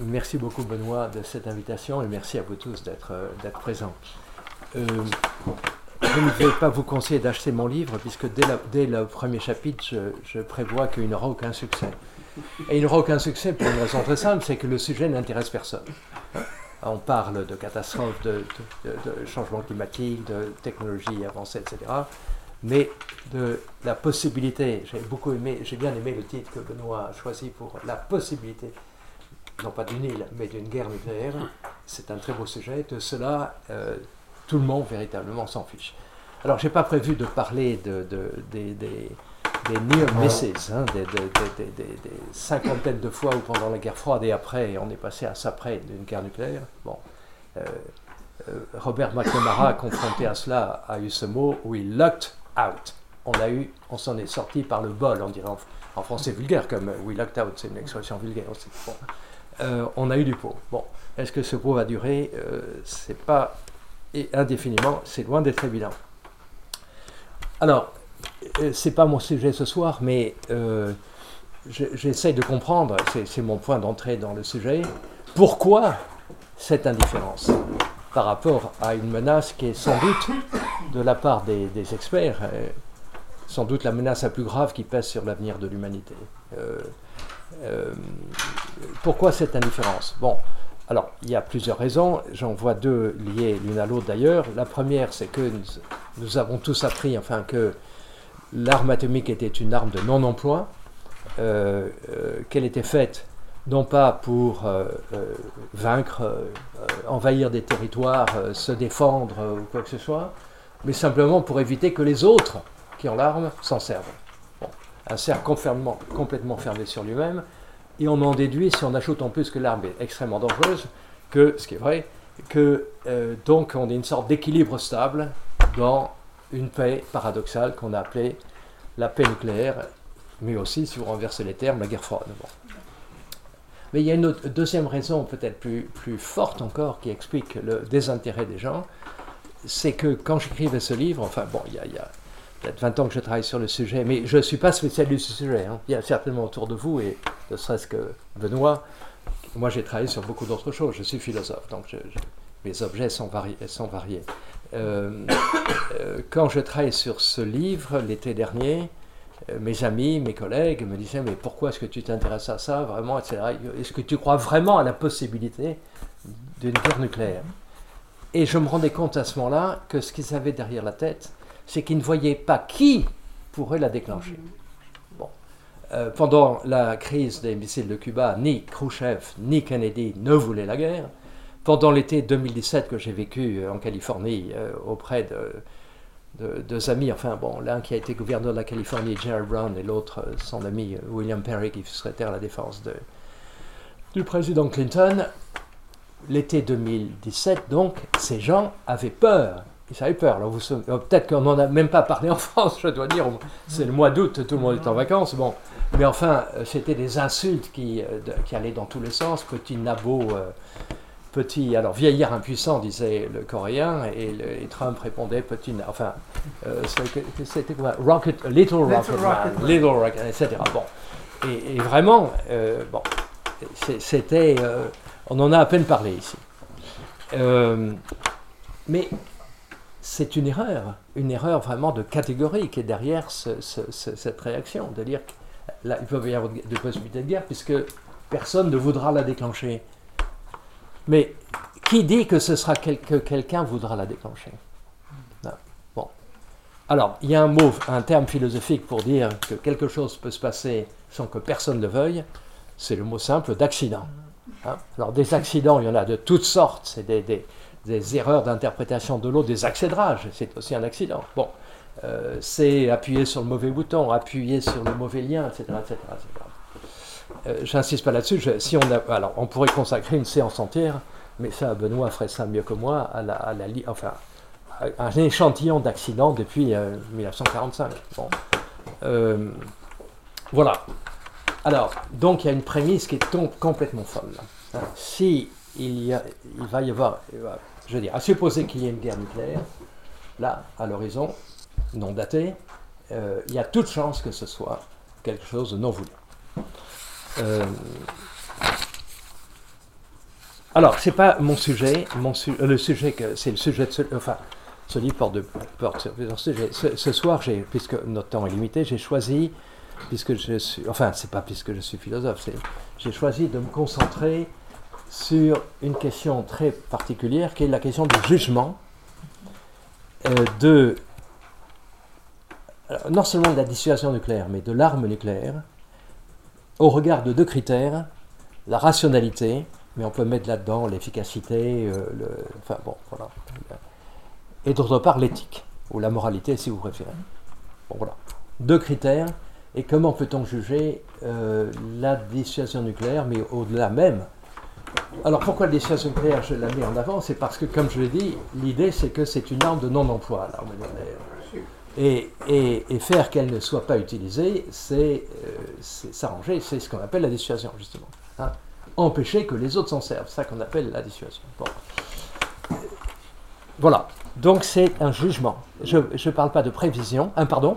merci beaucoup Benoît de cette invitation et merci à vous tous d'être d'être présents. je ne vais pas vous conseiller d'acheter mon livre puisque dès, le premier chapitre, je, prévois qu'il n'aura aucun succès. Et il n'aura aucun succès pour une raison très simple, c'est que le sujet n'intéresse personne. On parle de catastrophes, de, de, changement climatique, de technologies avancées, etc. Mais de la possibilité, j'ai beaucoup aimé, j'ai bien aimé le titre que Benoît a choisi pour la possibilité, non pas d'une île, mais d'une guerre nucléaire. C'est un très beau sujet. De cela, euh, tout le monde véritablement s'en fiche. Alors, je n'ai pas prévu de parler de, des, des, near misses, hein, des, cinquantaines de fois où pendant la guerre froide et après, on est passé à ça près d'une guerre nucléaire. Bon, euh, euh, Robert McNamara, confronté à cela, a eu ce mot we lucked out. On a eu, on s'en est sorti par le bol, on dirait en, français vulgaire, comme we lucked out, c'est une expression vulgaire aussi. On a eu du pot. Bon, est-ce que ce pot va durer? C'est pas indéfiniment, c'est loin d'être évident. Alors, euh, c'est pas mon sujet ce soir, mais euh, j'essaie de comprendre, c'est mon point d'entrée dans le sujet, pourquoi cette indifférence par rapport à une menace qui est sans doute, de la part des, experts, euh, sans doute la menace la plus grave qui pèse sur l'avenir de l'humanité. Pourquoi cette indifférence? Bon, alors, il y a plusieurs raisons. J'en vois deux liées l'une à l'autre d'ailleurs. La première, c'est que nous, avons tous appris, enfin, que l'arme atomique était une arme de non-emploi, euh, euh, qu'elle était faite non pas pour euh, vaincre, envahir des territoires, se défendre ou quoi que ce soit, mais simplement pour éviter que les autres qui ont l'arme s'en servent. Un cercle complètement fermé sur lui-même et on en déduit, si on ajoute en plus que l'arme est extrêmement dangereuse, que, ce qui est vrai, que euh, donc on a une sorte d'équilibre stable dans une paix paradoxale qu'on a appelée la paix nucléaire, mais aussi, si vous renversez les termes, la guerre froide. Mais il y a une deuxième raison peut-être plus, plus forte encore qui explique le désintérêt des gens, c'est que quand j'écrivais ce livre, enfin bon, il y a peut-être 20 ans que je travaille sur le sujet, mais je ne suis pas spécialiste du sujet. Hein. Il y a certainement autour de vous, et ne serait-ce que Benoît, moi j'ai travaillé sur beaucoup d'autres choses. Je suis philosophe, donc mes objets sont, variés. Sont variés. Euh, euh, quand je travaille sur ce livre l'été dernier, euh, mes amis, mes collègues me disaient Mais pourquoi est-ce que tu t'intéresses à ça vraiment Est-ce que tu crois vraiment à la possibilité d'une guerre nucléaire? Et je me rendais compte à ce moment-là que ce qu'ils avaient derrière la tête, c'est qu'ils ne voyaient pas qui pourrait la déclencher. Bon. Euh, pendant la crise des missiles de Cuba, ni Khrushchev ni Kennedy ne voulaient la guerre. Pendant l'été 2017 que j'ai vécu en Californie euh, auprès de, deux amis, enfin bon, l'un qui a été gouverneur de la Californie, Jerry Brown, et l'autre euh, son ami William Perry, qui secrétaire à la défense de, du président Clinton, l'été 2017, donc, ces gens avaient peur ça avait peur. Euh, peut-être qu'on n'en a même pas parlé en France, je dois dire. C'est le mois d'août, tout le monde est en vacances. Bon. Mais enfin, euh, c'était des insultes qui, euh, qui, allaient dans tous les sens. Petit nabo, petit. Alors, vieillard impuissant, disait le Coréen, et, Trump répondait petit. Enfin, c'était quoi? Rocket, Little Rocket, Man, Little Rocket, etc. Bon. Et, et vraiment, bon, c'était. on en a à peine parlé ici. mais c'est une erreur, une erreur vraiment de catégorie qui est derrière cette réaction, de dire qu'il peut y avoir des possibilités de guerre puisque personne ne voudra la déclencher. Mais qui dit que ce sera que quelqu'un voudra la déclencher? Bon. Alors, il y a un mot, un terme philosophique pour dire que quelque chose peut se passer sans que personne ne veuille, c'est le mot simple d'accident. Hein? Alors, des accidents, il y en a de toutes sortes, c'est des erreurs d'interprétation de l'eau, des accédrages, c'est aussi un accident. Bon, euh, c'est appuyer sur le mauvais bouton, appuyer sur le mauvais lien, etc. etc., euh, J'insiste pas là-dessus. Si on a, alors, on pourrait consacrer une séance entière, mais ça, Benoît ferait ça mieux que moi, à la, à la enfin, un échantillon d'accidents depuis 1945. Euh, bon. voilà. Alors, donc il y a une prémisse qui est complètement folle. Si il, va y avoir, je veux dire, à supposer qu'il y ait une guerre nucléaire, là, à l'horizon, non daté, euh, il y a toute chance que ce soit quelque chose de non voulu. Euh, Alors, c'est pas mon sujet. Le sujet, que, c'est le sujet de ce, enfin, ce livre porte porte ce, ce soir, puisque notre temps est limité, j'ai choisi, puisque je suis, enfin, c'est pas puisque je suis philosophe, j'ai choisi de me concentrer sur une question très particulière, qui est la question du jugement euh, de non seulement de la dissuasion nucléaire, mais de l'arme nucléaire, au regard de deux critères, la rationalité, mais on peut mettre là-dedans l'efficacité, euh, et d'autre part l'éthique, ou la moralité si vous préférez. Bon voilà, deux critères, et comment peut-on juger euh, la dissuasion nucléaire, mais au-delà même alors pourquoi la dissuasion nucléaire, je la mets en avant? C'est parce que, comme je l'ai dit, l'idée c'est que c'est une arme de non-emploi, l'arme nucléaire. Et, et, faire qu'elle ne soit pas utilisée, c'est euh, s'arranger, c'est ce qu'on appelle la dissuasion, justement. Hein. Empêcher que les autres s'en servent, ça qu'on appelle la dissuasion. Voilà, donc c'est un jugement. Je ne parle pas de prévision. Un pardon?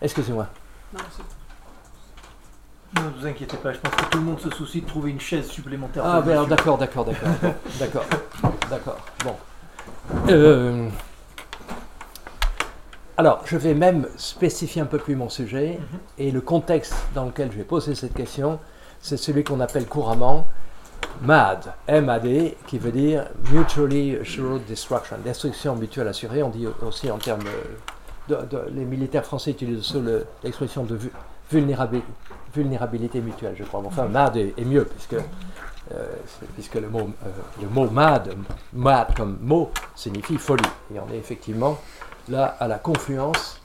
Excusez-moi. Vous inquiétez pas, je pense que tout le monde se soucie de trouver une chaise supplémentaire. Ah, ben d'accord, d'accord, d'accord. d'accord, d'accord. Bon. Euh, alors, je vais même spécifier un peu plus mon sujet, mhm. et le contexte dans lequel je vais poser cette question, c'est celui qu'on appelle couramment MAD, M-A-D, qui veut dire Mutually Assured Destruction, destruction mutuelle assurée. On dit aussi en termes de, les militaires français utilisent aussi l'expression de vulnérabilité, mutuelle, je crois. Enfin, MAD est, mieux, puisque, euh, puisque le, mot, euh, le mot MAD, MAD comme mot, signifie folie. Et on est effectivement là à la confluence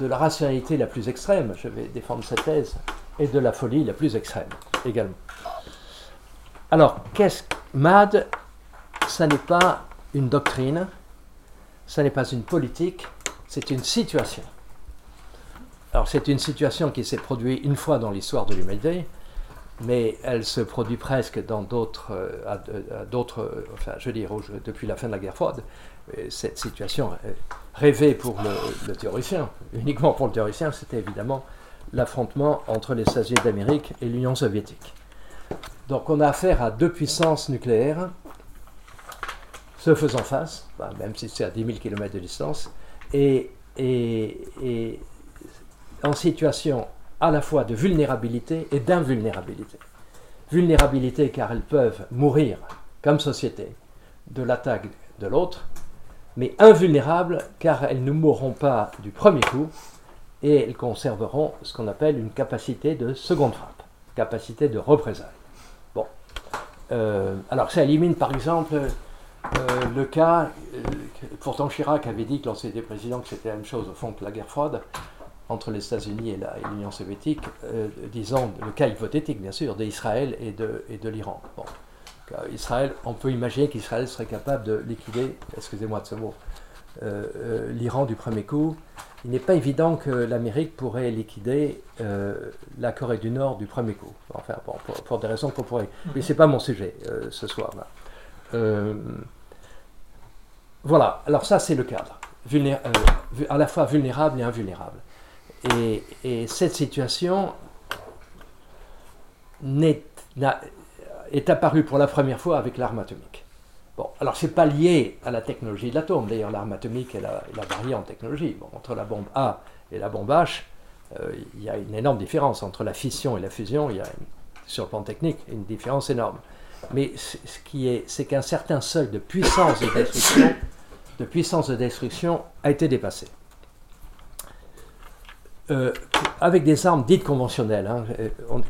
de la rationalité la plus extrême, je vais défendre cette thèse, et de la folie la plus extrême également. Alors, qu'est-ce que MAD Ça n'est pas une doctrine, ça n'est pas une politique, c'est une situation. Alors, c'est une situation qui s'est produite une fois dans l'histoire de l'humanité, mais elle se produit presque dans d'autres, euh, d'autres, enfin, je veux dire, depuis la fin de la guerre froide. cette situation rêvé pour le, théoricien, uniquement pour le théoricien, c'était évidemment l'affrontement entre les États-Unis d'Amérique et l'Union soviétique. Donc on a affaire à deux puissances nucléaires se faisant face, bah, même si c'est à 10 000 km de distance, et, et, en situation à la fois de vulnérabilité et d'invulnérabilité. Vulnérabilité car elles peuvent mourir comme société de l'attaque de l'autre, mais invulnérables car elles ne mourront pas du premier coup et elles conserveront ce qu'on appelle une capacité de seconde frappe, capacité de représailles. Bon. Euh, alors ça élimine par exemple euh, le cas, euh, pourtant Chirac avait dit que lorsqu'il était président que c'était la même chose au fond que la guerre froide entre les États-Unis et l'Union soviétique, disons le cas hypothétique bien sûr d'Israël et de, et de l'Iran. Bon. Israël, on peut imaginer qu'Israël serait capable de liquider, excusez-moi de ce mot, euh, euh, l'Iran du premier coup. Il n'est pas évident que l'Amérique pourrait liquider euh, la Corée du Nord du premier coup. Enfin, pour, des raisons qu'on pourrait. Mais ce n'est pas mon sujet ce soir. voilà, alors ça c'est le cadre. à la fois vulnérable et invulnérable. Et, et cette situation est apparu pour la première fois avec l'arme atomique. Bon, alors c'est pas lié à la technologie de l'atome. D'ailleurs, l'arme atomique, elle a, varié en technologie. Entre la bombe A et la bombe H, euh, il y a une énorme différence. Entre la fission et la fusion, il y a, sur le plan technique, une différence énorme. Mais ce qui est, c'est qu'un certain seuil de puissance de destruction, de puissance de destruction a été dépassé. Euh, avec des armes dites conventionnelles. Hein,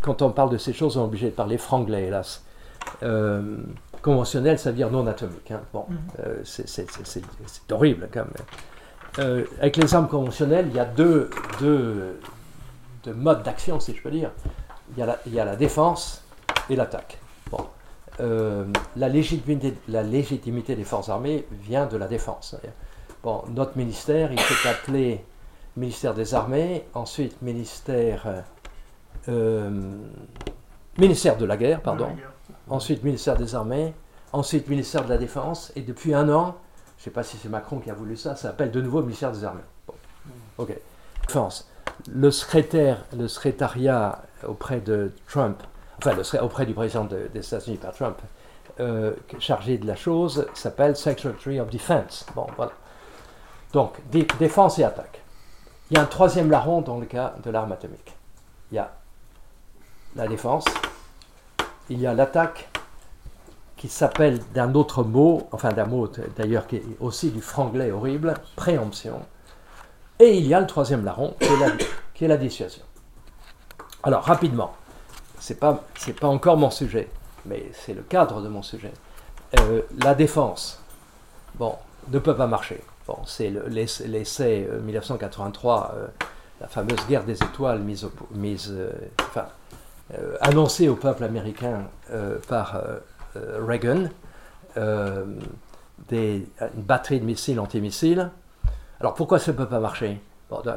quand on parle de ces choses, on est obligé de parler franglais, hélas. Euh, conventionnel, ça veut dire non atomique. Hein. Bon, mhm. euh, c'est horrible quand même. Euh, avec les armes conventionnelles, il y a deux, deux, deux modes d'action, si je peux dire. Il y a la, il y a la défense et l'attaque. Bon. la, légitimité, la légitimité des forces armées vient de la défense. Bon, notre ministère, il s'est appelé ministère des Armées, ensuite ministère, ministère de la guerre, pardon ensuite ministère des Armées, ensuite ministère de la Défense, et depuis un an, je ne sais pas si c'est Macron qui a voulu ça, ça s'appelle de nouveau ministère des Armées. Ok. Défense. Le secrétaire, le secrétariat auprès de Trump enfin le, auprès du président des États-Unis par Trump, euh, chargé de la chose, s'appelle Secretary of Defense. Bon, voilà. Donc, défense et attaque. Il y a un troisième larron dans le cas de l'arme atomique. Il y a la défense, il y a l'attaque qui s'appelle d'un autre mot, enfin d'un mot d'ailleurs qui est aussi du franglais horrible, préemption. Et il y a le troisième larron qui est la, dissuasion. Alors rapidement, ce n'est pas, pas encore mon sujet, mais c'est le cadre de mon sujet. Euh, la défense, bon, ne peut pas marcher. Bon, c'est l'essai 1983, euh, euh, la fameuse guerre des étoiles mise, enfin, annoncée au peuple américain par Reagan, des, une batterie de missiles antimissiles alors pourquoi ça ne peut pas marcher?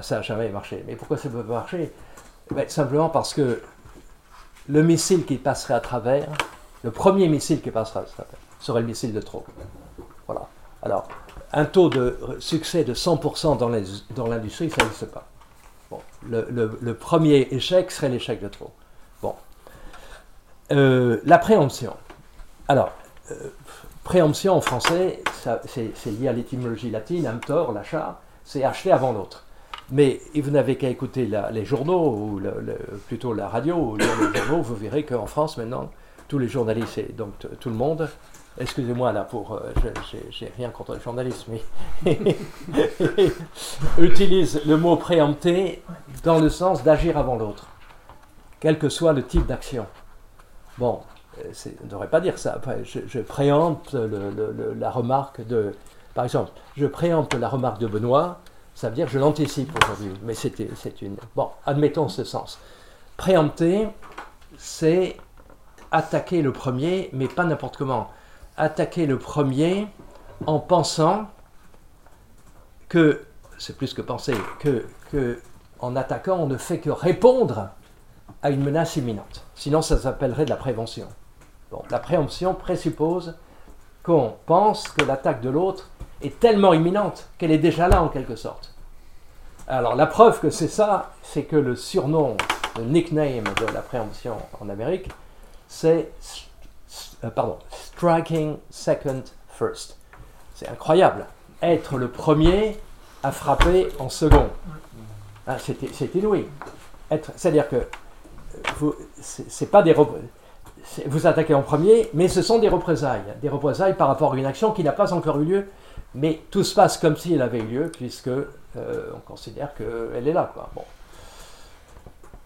Ça n'a jamais marché. Mais pourquoi ça ne peut pas marcher? Ben, Simplement parce que le missile qui passerait à travers, le premier missile qui passerait à travers, serait le missile de trop. Voilà. Alors, un taux de succès de 100% dans l'industrie, ça n'existe pas. Le, premier échec serait l'échec de trop. Bon. Euh, la préemption. Alors, euh, Préemption en français, c'est lié à l'étymologie latine, emptor, l'achat, c'est acheter avant l'autre. Mais vous n'avez qu'à écouter les journaux, ou plutôt la radio, ou les journaux, vous verrez qu'en France maintenant, tous les journalistes, et donc tout le monde, excusez-moi là pour, euh, j'ai rien contre les journalistes, mais utilisent le mot préempter dans le sens d'agir avant l'autre, quel que soit le type d'action. Bon, euh, on ne devrait pas dire ça. Je, préempte la remarque de. Par exemple, je préempte la remarque de Benoît, ça veut dire je l'anticipe aujourd'hui. Mais c'est une. Bon, admettons ce sens. Préempter, c'est attaquer le premier, mais pas n'importe comment. Attaquer le premier en pensant que, c'est plus que penser, que, que en attaquant, on ne fait que répondre à une menace imminente. Sinon, ça s'appellerait de la prévention la préemption présuppose qu'on pense que l'attaque de l'autre est tellement imminente qu'elle est déjà là en quelque sorte. Alors la preuve que c'est ça, c'est que le surnom, le nickname de la préemption en Amérique, c'est euh, pardon, striking second first. C'est incroyable. Être le premier à frapper en second. Ah, c'est. C'est-à-dire que c'est pas des vous attaquez en premier, mais ce sont des représailles. Des représailles par rapport à une action qui n'a pas encore eu lieu, mais tout se passe comme si elle avait eu lieu, puisque euh, on considère qu'elle est là. Bon.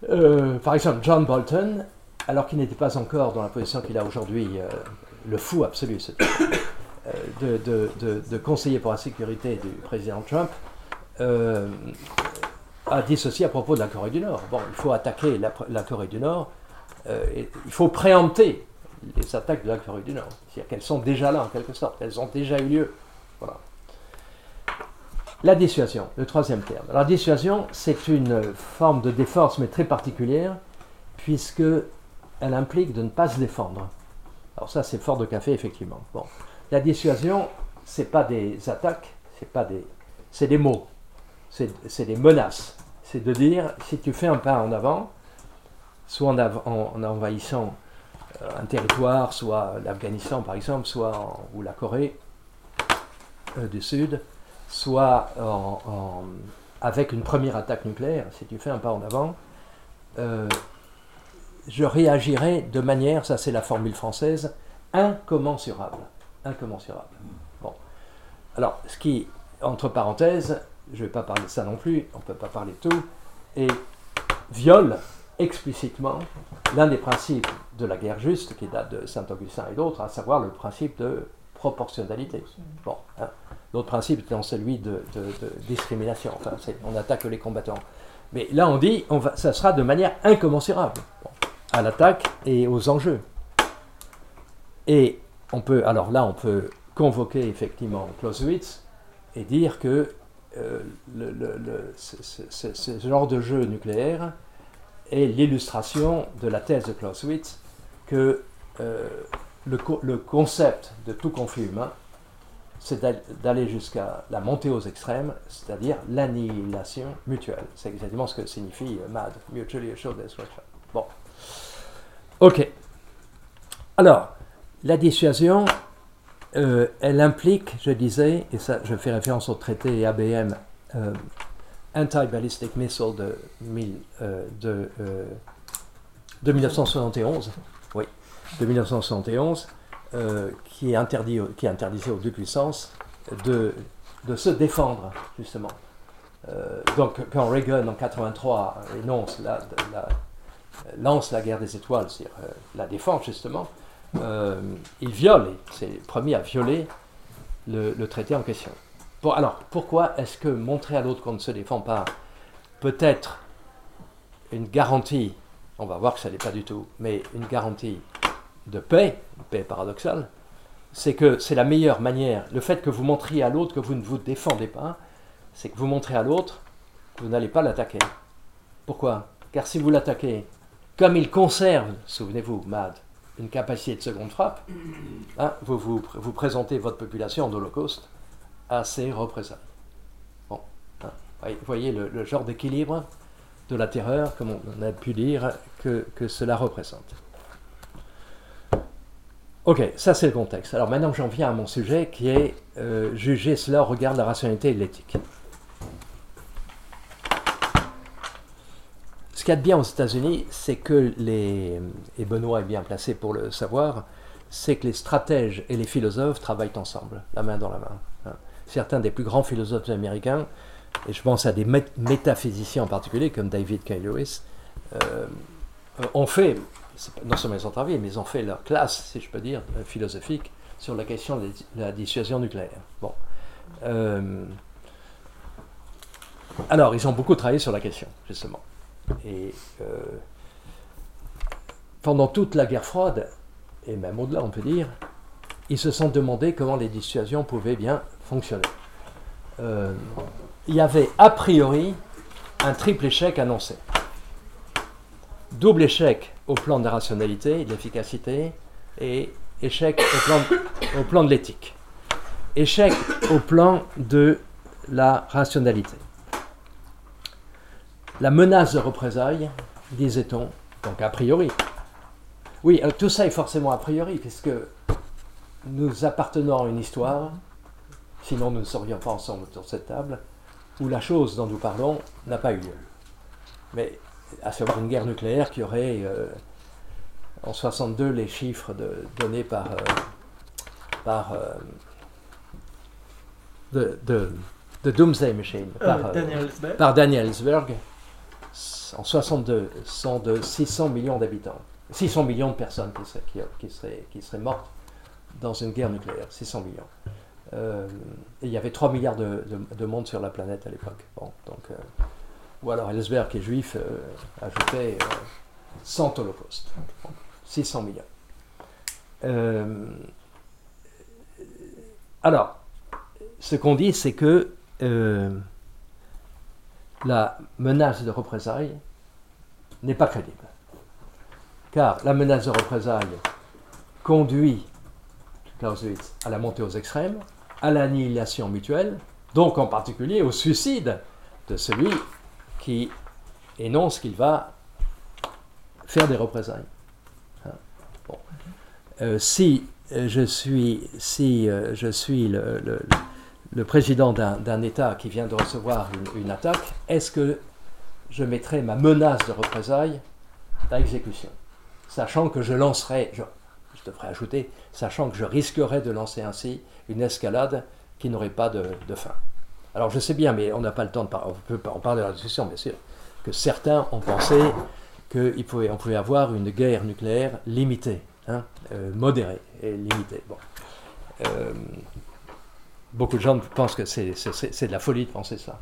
Euh, par exemple, John Bolton, alors qu'il n'était pas encore dans la position qu'il a aujourd'hui, euh, le fou absolu, de, de, conseiller pour la sécurité du président Trump, a dit ceci à propos de la Corée du Nord. Bon, il faut attaquer la Corée du Nord euh, il faut préempter les attaques de la Corée du Nord. C'est-à-dire qu'elles sont déjà là en quelque sorte, elles ont déjà eu lieu. Voilà. La dissuasion, le troisième terme. la dissuasion, c'est une forme de défense, mais très particulière, puisque elle implique de ne pas se défendre. Alors ça, c'est fort de café, effectivement. Bon. La dissuasion, c'est pas des attaques, c'est pas des, c'est des mots, c'est des menaces. C'est de dire, si tu fais un pas en avant, soit en, envahissant euh, un territoire, soit l'Afghanistan par exemple, soit ou la Corée euh, du Sud, soit avec une première attaque nucléaire, si tu fais un pas en avant, euh, je réagirai de manière, ça c'est la formule française, incommensurable. Incommensurable. Bon. Alors, ce qui, entre parenthèses, je ne vais pas parler de ça non plus, on ne peut pas parler de tout, et viole explicitement l'un des principes de la guerre juste, qui date de Saint-Augustin et d'autres, à savoir le principe de proportionnalité. Bon, hein. L'autre principe étant celui de, discrimination, enfin, on attaque les combattants. Mais là, on dit, on va, ça sera de manière incommensurable à l'attaque et aux enjeux. Et on peut, alors là, on peut convoquer effectivement Clausewitz et dire que euh, ce, genre de jeu nucléaire est l'illustration de la thèse de Clausewitz que euh, le, concept de tout conflit humain, c'est d'aller jusqu'à la montée aux extrêmes, c'est-à-dire l'annihilation mutuelle. C'est exactement ce que signifie euh, MAD, Mutually Assured Destruction. Bon. Ok. Alors, la dissuasion, euh, elle implique, je disais, et ça, je fais référence au traité ABM euh, Anti-Ballistic Missile de, mille- euh, de, de 1971, oui, 1971, qui, interdit, qui interdisait aux deux puissances de, de se défendre, justement. Donc, quand Reagan, en 83, énonce la- lance la guerre des étoiles, c'est-à-dire euh, la défense, justement, euh, il viole, c'est le premier à violer le, traité en question. Alors, pourquoi est-ce que montrer à l'autre qu'on ne se défend pas peut être une garantie, on va voir que ça n'est pas du tout, mais une garantie de paix, une paix paradoxale, c'est que c'est la meilleure manière, le fait que vous montriez à l'autre que vous ne vous défendez pas, c'est que vous montrez à l'autre que vous n'allez pas l'attaquer. Pourquoi? Car si vous l'attaquez, comme il conserve, souvenez-vous, Mad, une capacité de seconde frappe, hein, vous, vous vous présentez votre population en holocauste à. Bon, hein, voyez- le, genre d'équilibre de la terreur, comme on a pu dire, que, que cela représente. Ok, ça c'est le contexte. Alors maintenant j'en viens à mon sujet qui est euh, juger cela au regard de la rationalité et de l'éthique. Qu'il y a de bien aux États-Unis, c'est que les, et Benoît est bien placé pour le savoir, c'est que les stratèges et les philosophes travaillent ensemble, la main dans la main. hein. Certains des plus grands philosophes américains, et je pense à des mét- métaphysiciens en particulier, comme David K. Lewis, euh, ont fait, non seulement ils ont travaillé, mais ils ont fait leur classe, si je peux dire, euh, philosophique, sur la question de la dissuasion nucléaire. Bon. Euh, alors, ils ont beaucoup travaillé sur la question, justement. Et euh, pendant toute la guerre froide, et même au-delà, on peut dire, ils se sont demandé comment les dissuasions pouvaient bien fonctionner. Euh, il y avait a priori un triple échec annoncé. Double échec au plan de la rationalité, de l'efficacité, et échec au plan, au plan de l'éthique. Échec au plan de la rationalité. La menace de représailles, disait-on, donc a priori. Oui, euh, tout ça est forcément a priori, puisque nous appartenons à une histoire, sinon nous ne serions pas ensemble autour de cette table, où la chose dont nous parlons n'a pas eu lieu. Mais à savoir une guerre nucléaire qui aurait, euh, en 62, les chiffres de- donnés par, euh, par euh, de, de, de Doomsday Machine, par, Daniel par Daniel Ellsberg, en 62, sont de 600 millions d'habitants. 600 millions de personnes qui seraient, qui, seraient, qui seraient mortes dans une guerre nucléaire. 600 millions. Euh, et il y avait 3 milliards de, de- de monde sur la planète à l'époque. Bon, donc, euh, ou alors Ellsberg, qui est juif, euh, ajoutait euh, 100 holocaustes. Bon, 600 millions. Euh, alors, ce qu'on dit, c'est que euh, la menace de représailles n'est pas crédible. Car la menace de représailles conduit Clausewitz à la montée aux extrêmes, à l'annihilation mutuelle, donc en particulier au suicide de celui qui énonce qu'il va faire des représailles. Hein? Euh, si euh, je suis, si, euh, je suis le président d'un État qui vient de recevoir une, attaque, est-ce que je mettrai ma menace de représailles à exécution? Sachant que je lancerai, je, devrais ajouter, sachant que je risquerais de lancer ainsi une escalade qui n'aurait pas de, de fin. Alors je sais bien, mais on n'a pas le temps de parler, on peut en parler dans la discussion, bien sûr, que certains ont pensé qu'on pouvait, on pouvait avoir une guerre nucléaire limitée, hein, euh, modérée et limitée. Bon. Euh, beaucoup de gens pensent que c'est de la folie de penser ça.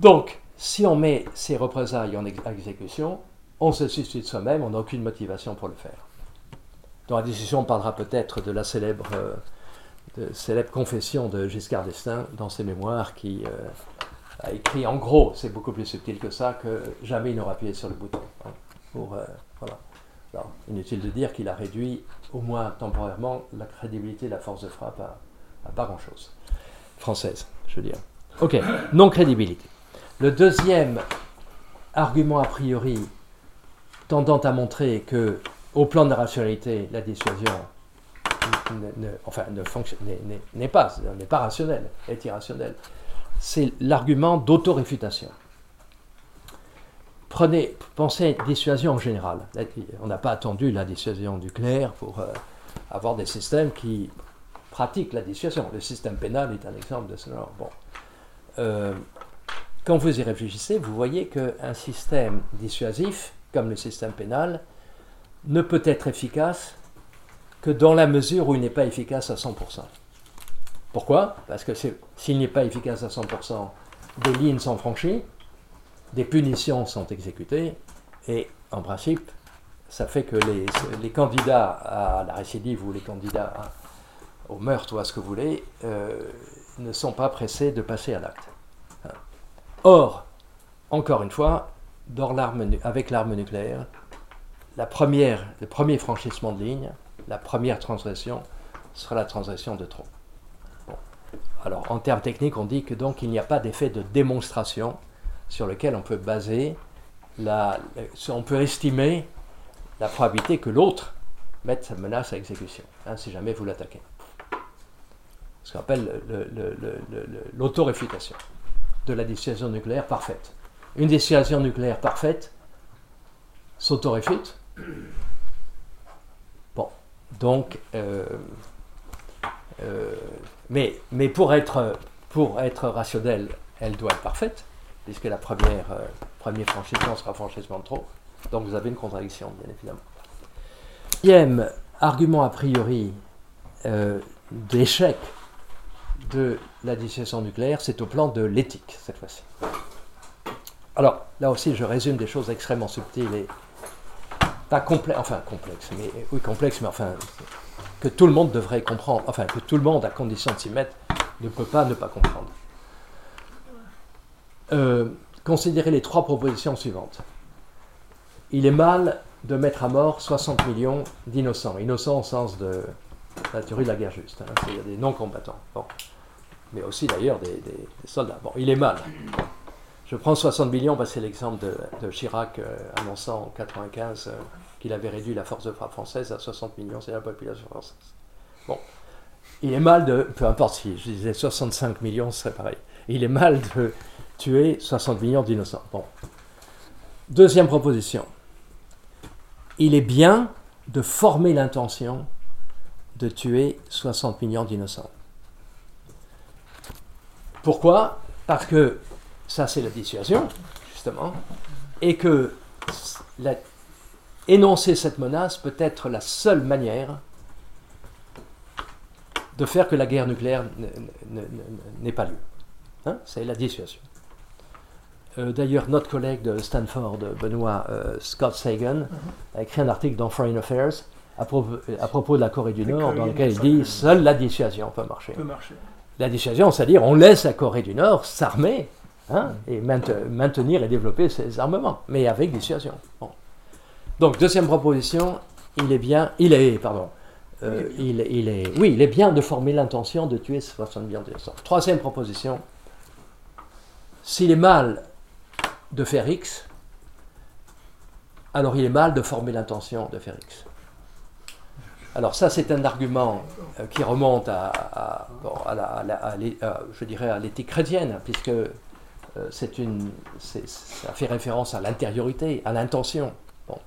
Donc, si on met ces représailles en ex- exécution, on se suicide soi-même, on n'a aucune motivation pour le faire. Dans la discussion, on parlera peut-être de la célèbre, euh, confession de Giscard d'Estaing dans ses mémoires qui euh, a écrit en gros, c'est beaucoup plus subtil que ça, que jamais il n'aura appuyé sur le bouton. hein, euh, inutile de dire qu'il a réduit, au moins temporairement, la crédibilité de la force de frappe à pas grand-chose. Française, je veux dire. Ok, non-crédibilité. Le deuxième argument a priori tendant à montrer que, au plan de la rationalité, la dissuasion ne, n'est- pas, pas rationnelle, est irrationnelle. C'est l'argument d'autoréfutation. Prenez, pensez dissuasion en général. On n'a pas attendu la dissuasion nucléaire pour euh, avoir des systèmes qui pratiquent la dissuasion. Le système pénal est un exemple de cela. Bon. Euh, quand vous y réfléchissez, vous voyez qu'un système dissuasif, comme le système pénal, ne peut être efficace que dans la mesure où il n'est pas efficace à 100%. Pourquoi? Parce que s'il n'est pas efficace à 100%, des lignes sont franchies, des punitions sont exécutées, et en principe, ça fait que les, les candidats à la récidive ou les candidats à- au meurtre ou à ce que vous voulez euh, ne sont pas pressés de passer à l'acte. Or, encore une fois, avec l'arme nucléaire, le premier franchissement de ligne, la première transgression sera la transgression de trop. Alors, en termes techniques, on dit que donc il n'y a pas d'effet de démonstration sur lequel on peut baser on peut estimer la probabilité que l'autre mette sa menace à exécution, hein, si jamais vous l'attaquez. Ce qu'on appelle le- le- le- le- le- l'autoréfutation de la dissuasion nucléaire parfaite. Une dissuasion nucléaire parfaite s'autoréfute. Bon, donc, euh, euh, mais, mais pour, être, pour être rationnelle, elle doit être parfaite, puisque la première, euh, premier franchissement sera franchissement de trop. Donc vous avez une contradiction, bien évidemment. Deuxième argument a priori d'échec de la dissuasion nucléaire, c'est au plan de l'éthique, cette fois-ci. Alors, là aussi, je résume des choses extrêmement subtiles et pas complexes, enfin complexes, mais oui, complexes, mais enfin, que tout le monde devrait comprendre, enfin, que tout le monde, à condition de s'y mettre, ne peut pas ne pas comprendre. Euh, considérez les trois propositions suivantes. Il est mal de mettre à mort 60 millions d'innocents, innocents au sens de la théorie de la guerre juste, hein, c'est- il y a des non-combattants. Bon mais aussi d'ailleurs des, soldats. Bon, il est mal. Je prends 60 millions c'est l'exemple de, Chirac euh, annonçant en 95 euh, qu'il avait réduit la force de frappe française à 60 millions, c'est la population française. Bon, il est mal de, peu importe si je disais 65 millions, ce serait pareil. Il est mal de tuer 60 millions d'innocents. Bon. Deuxième proposition. Il est bien de former l'intention de tuer 60 millions d'innocents. Pourquoi Parce que ça, c'est la dissuasion, justement, et que la- énoncer cette menace peut être la seule manière de faire que la guerre nucléaire n'ait pas lieu. Hein? C'est la dissuasion. Euh, D'ailleurs, notre collègue de Stanford, Benoît euh, Scott Sagan, a écrit un article dans Foreign Affairs à propos, à propos de la Corée du Nord, dans lequel il dit seule la dissuasion peut marcher. peut marcher. La dissuasion, c'est-à-dire on laisse la Corée du Nord s'armer hein, et mainte- maintenir et développer ses armements, mais avec dissuasion. Donc, deuxième proposition, il est bien, il est, pardon, euh, il, est, oui, il est bien de former l'intention de tuer 60 millions d'innocents. Troisième proposition, s'il est mal de faire X, alors il est mal de former l'intention de faire X. Alors ça, c'est un argument euh, qui remonte à, à, je dirais à l'éthique chrétienne, puisque euh, c'est une, ça fait référence à l'intériorité, à l'intention. Bon,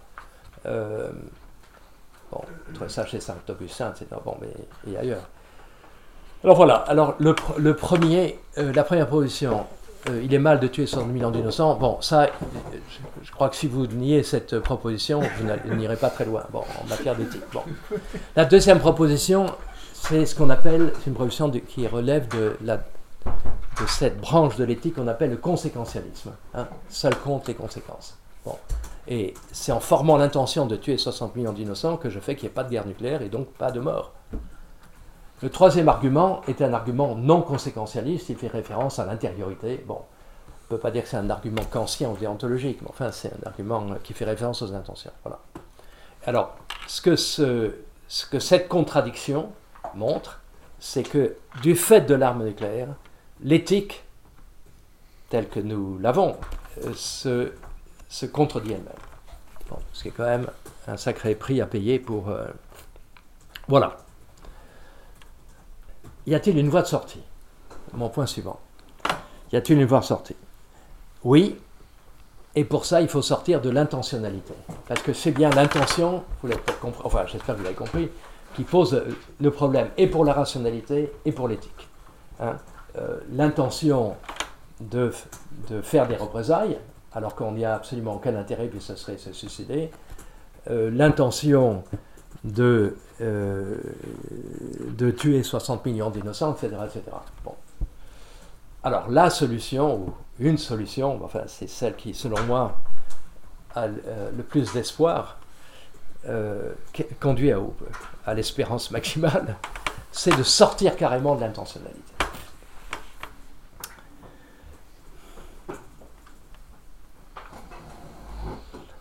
Euh, ça chez Saint Augustin, etc. Bon, mais et ailleurs. Alors voilà. Alors le, le premier, euh, la première position, euh, il est mal de tuer 60 millions d'innocents. Bon, ça, euh, je, crois que si vous niez cette proposition, vous n'irez pas très loin. En matière d'éthique. Bon. La deuxième proposition, c'est ce qu'on appelle, c'est une proposition qui relève de, cette branche de l'éthique qu'on appelle le conséquentialisme. Hein, seul compte les conséquences. Et c'est en formant l'intention de tuer 60 millions d'innocents que je fais qu'il n'y ait pas de guerre nucléaire et donc pas de mort. Le troisième argument est un argument non conséquentialiste, il fait référence à l'intériorité. Bon, on ne peut pas dire que c'est un argument kantien ou déontologique, mais enfin c'est un argument qui fait référence aux intentions. Voilà. Alors, ce que, ce- ce que cette contradiction montre, c'est que du fait de l'arme nucléaire, l'éthique, telle que nous l'avons, euh, se, se contredit elle-même. Bon, ce qui est quand même un sacré prix à payer pour... euh, Voilà. Y a-t-il une voie de sortie? Mon point suivant. Y a-t-il une voie de sortie? Oui, et pour ça, il faut sortir de l'intentionnalité. Parce que c'est bien l'intention, vous l'avez compris, enfin j'espère que vous l'avez compris, qui pose le problème et pour la rationalité et pour l'éthique. Hein. Euh, L'intention de, de faire des représailles, alors qu'on n'y a absolument aucun intérêt, puis ce serait se suicider. Euh, L'intention de, euh, de tuer 60 millions d'innocents, etc., etc. Bon. Alors la solution, ou une solution, enfin c'est celle qui, selon moi, a euh, le plus d'espoir, euh, conduit à, à l'espérance maximale, c'est de sortir carrément de l'intentionnalité.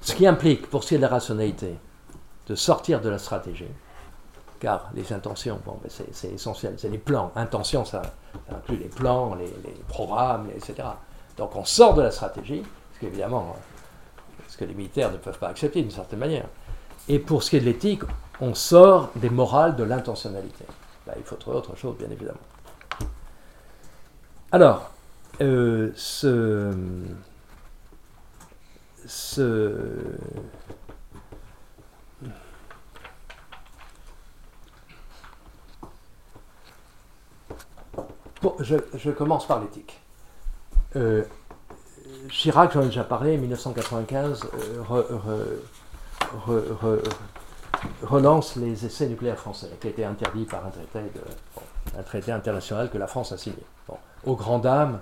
Ce qui implique, pour ce qui est de la rationalité, de sortir de la stratégie, car les intentions, bon, ben, c'est, essentiel, c'est les plans. Intention, ça, inclut les plans, les, programmes, etc. Donc on sort de la stratégie, ce qu'évidemment, euh, ce que les militaires ne peuvent pas accepter d'une certaine manière. Et pour ce qui est de l'éthique, on sort des morales de l'intentionnalité. Là, il faut trouver autre chose, bien évidemment. Alors, euh, ce, ce, Je, commence par l'éthique. Euh, Chirac, j'en ai déjà parlé, 1995, euh, re- re- re- re- relance les essais nucléaires français, qui étaient interdits par un traité, de, un traité international que la France a signé. Bon, aux grandes dames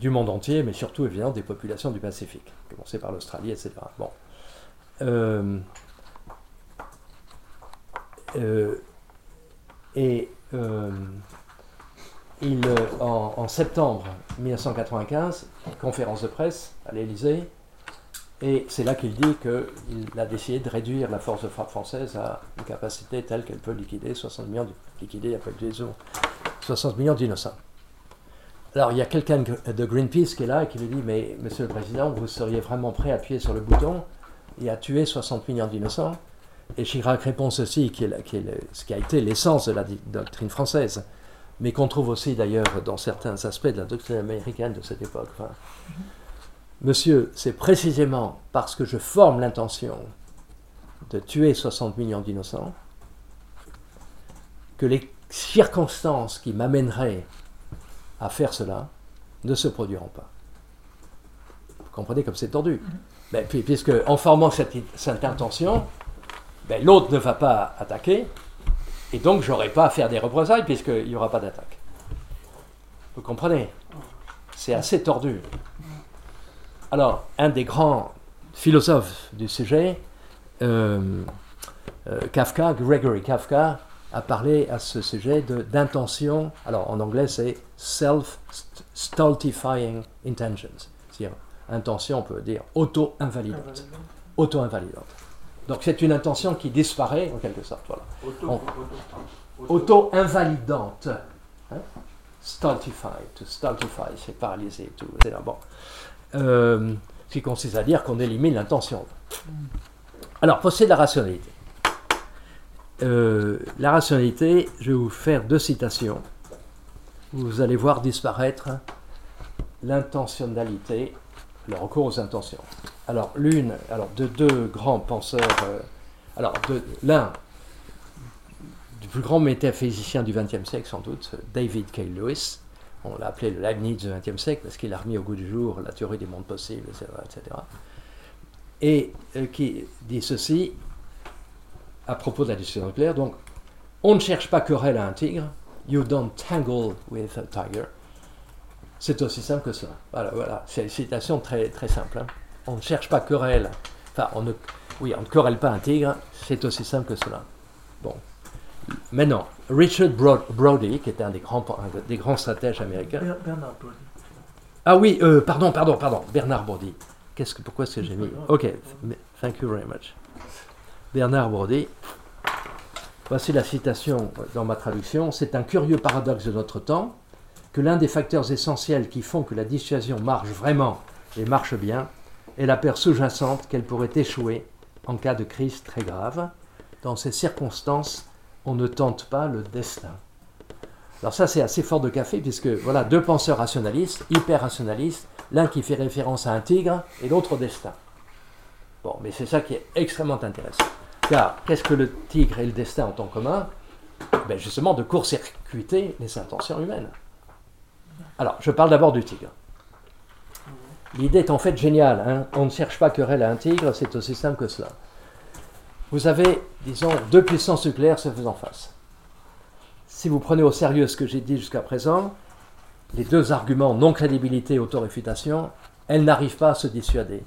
du monde entier, mais surtout évidemment des populations du Pacifique, à commencer par l'Australie, etc. Bon. Euh, et euh, en, septembre 1995, conférence de presse à l'Élysée, et c'est là qu'il dit qu'il a décidé de réduire la force de frappe française à une capacité telle qu'elle peut liquider 60 millions, de- liquider, il y a pas de liaison, 60 millions d'innocents. Alors il y a quelqu'un de Greenpeace qui est là et qui lui dit Mais monsieur le président, vous seriez vraiment prêt à appuyer sur le bouton et à tuer 60 millions d'innocents? Et Chirac répond ceci, qui est, ce qui a été l'essence de la doctrine française, mais qu'on trouve aussi d'ailleurs dans certains aspects de la doctrine américaine de cette époque. Enfin, Monsieur, c'est précisément parce que je forme l'intention de tuer 60 millions d'innocents que les circonstances qui m'amèneraient à faire cela ne se produiront pas. Vous comprenez comme c'est tordu. Ben, puis, puisque en formant cette, cette intention, ben, l'autre ne va pas attaquer, et donc j'aurai pas à faire des représailles puisqu'il n'y aura pas d'attaque. Vous comprenez? C'est assez tordu. Alors, un des grands philosophes du sujet, euh, euh, Kafka, Gregory Kafka, a parlé à ce sujet d'intention. Alors, en anglais, c'est self-stultifying intentions. C'est-à-dire, intention, on peut dire auto-invalidante. Auto-invalidante. Donc, c'est une intention qui disparaît, en quelque sorte. Voilà. Auto, Auto-invalidante. Hein? Stultify, to stultify, c'est paralyser, tout. etc. Bon. Euh, ce qui consiste à dire qu'on élimine l'intention. Alors, est de la rationalité. Euh, la rationalité, je vais vous faire deux citations. Vous allez voir disparaître l'intentionnalité, le recours aux intentions. Alors, l'une, alors de deux grands penseurs, euh, alors de- l'un du plus grand métaphysicien du XXe siècle, sans doute, David K. Lewis. On l'a appelé le Leibniz du XXe siècle parce qu'il a remis au goût du jour la théorie des mondes possibles, etc. etc. Et euh, qui dit ceci à propos de la discussion nucléaire. Donc, on ne cherche pas querelle à un tigre. You don't tangle with a tiger. C'est aussi simple que ça. Voilà, voilà. C'est une citation très, très simple. hein. On ne cherche pas querelle. Enfin, on ne, oui, on ne querelle pas un tigre. C'est aussi simple que cela. Bon. Maintenant, Richard Bro- Brody, qui était un des grands, un des grands stratèges américains. Ber- Bernard Brody. Ah oui, euh, pardon, pardon, pardon. Bernard Brody. Qu'est-ce que, pourquoi est-ce que j'ai mis? Ok, thank you very much. Bernard Brody. Voici la citation dans ma traduction. C'est un curieux paradoxe de notre temps que l'un des facteurs essentiels qui font que la dissuasion marche vraiment et marche bien est la peur sous-jacente qu'elle pourrait échouer en cas de crise très grave. Dans ces circonstances, on ne tente pas le destin. Alors ça, c'est assez fort de café, puisque voilà, deux penseurs rationalistes, hyper rationalistes, l'un qui fait référence à un tigre et l'autre au destin. Bon, mais c'est ça qui est extrêmement intéressant. Car qu'est-ce que le tigre et le destin ont en commun? Ben Justement, de court-circuiter les intentions humaines. Alors, je parle d'abord du tigre. L'idée est en fait géniale. Hein. On ne cherche pas querelle à un tigre, c'est aussi simple que cela. Vous avez, disons, deux puissances nucléaires se faisant face. Si vous prenez au sérieux ce que j'ai dit jusqu'à présent, les deux arguments non-crédibilité et autoréfutation, elles n'arrivent pas à se dissuader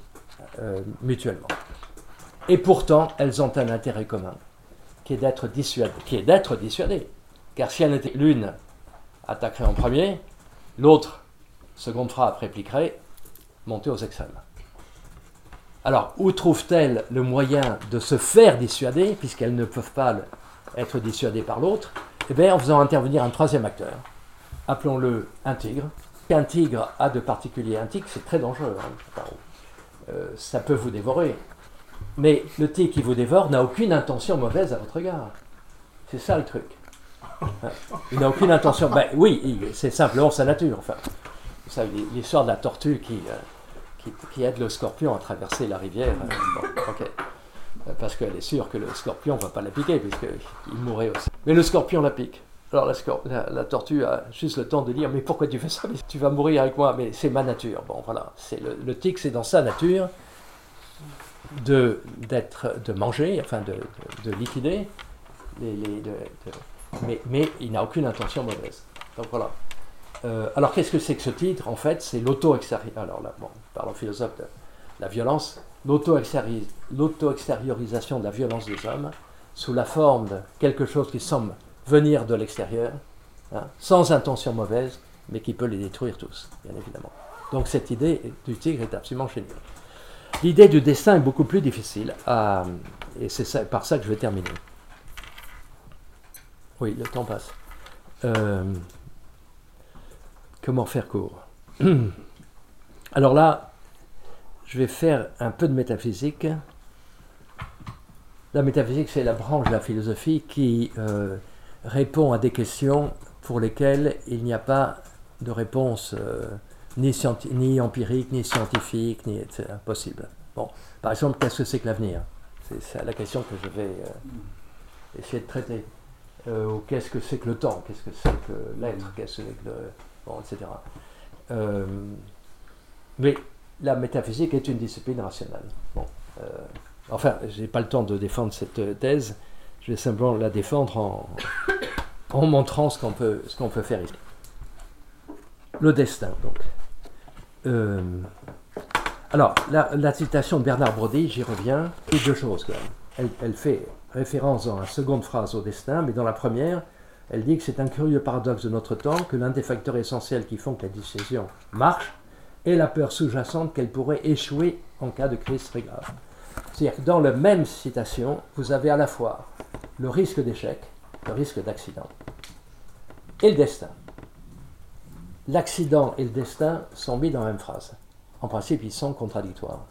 euh, mutuellement. Et pourtant, elles ont un intérêt commun, qui est d'être dissuadées. Qui est d'être dissuadées. Car si l'une attaquerait en premier, l'autre, seconde frappe, répliquerait, monter aux extrêmes. Alors, où trouvent-elles le moyen de se faire dissuader, puisqu'elles ne peuvent pas être dissuadées par l'autre? Eh bien, en faisant intervenir un troisième acteur. Appelons-le un tigre. Un tigre a de particulier. Un tigre, c'est très dangereux. Hein. Euh, ça peut vous dévorer. Mais le tigre qui vous dévore n'a aucune intention mauvaise à votre égard. C'est ça le truc. Il n'a aucune intention. Ben oui, c'est simplement sa nature. Enfin, vous savez, l'histoire de la tortue qui, euh, qui, aide le scorpion à traverser la rivière. Euh, Parce qu'elle est sûre que le scorpion ne va pas la piquer, puisqu'il mourrait aussi. Mais le scorpion la pique. Alors la, tortue a juste le temps de dire Mais pourquoi tu fais ça? Tu vas mourir avec moi, mais c'est ma nature. Bon, voilà. C'est le, le tic, c'est dans sa nature de, de manger, enfin de, de, liquider, les, mais, il n'a aucune intention mauvaise. Donc voilà. Euh, alors qu'est-ce que c'est que ce titre? En fait, c'est l'auto-extériorisation. Alors là, parlons philosophe de la violence, l'auto-extériorisation de la violence des hommes sous la forme de quelque chose qui semble venir de l'extérieur, hein, sans intention mauvaise, mais qui peut les détruire tous, bien évidemment. Donc cette idée du tigre est absolument géniale. L'idée du destin est beaucoup plus difficile, et c'est par ça que je vais terminer. Oui, le temps passe. Euh, Comment faire court Alors là, je vais faire un peu de métaphysique. La métaphysique, c'est la branche de la philosophie qui euh, répond à des questions pour lesquelles il n'y a pas de réponse euh, ni, ni, empirique, ni scientifique, ni possible. Par exemple, qu'est-ce que c'est que l'avenir? C'est la question que je vais essayer de traiter. Ou qu'est-ce que c'est que le temps Qu'est-ce que c'est que l'être Qu'est-ce que c'est que le etc. Euh, mais la métaphysique est une discipline rationnelle. Bon, euh, enfin, je n'ai pas le temps de défendre cette thèse, je vais simplement la défendre en, montrant ce qu'on peut, ce peut faire ici. Le destin, donc. Euh, alors, la, citation de Bernard Brody, j'y reviens, et deux choses quand même. Elle, fait référence dans la seconde phrase au destin, mais dans la première, elle dit que c'est un curieux paradoxe de notre temps que l'un des facteurs essentiels qui font que la décision marche est la peur sous-jacente qu'elle pourrait échouer en cas de crise très grave. C'est-à-dire que dans la même citation, vous avez à la fois le risque d'échec, le risque d'accident, et le destin. L'accident et le destin sont mis dans la même phrase. En principe, ils sont contradictoires.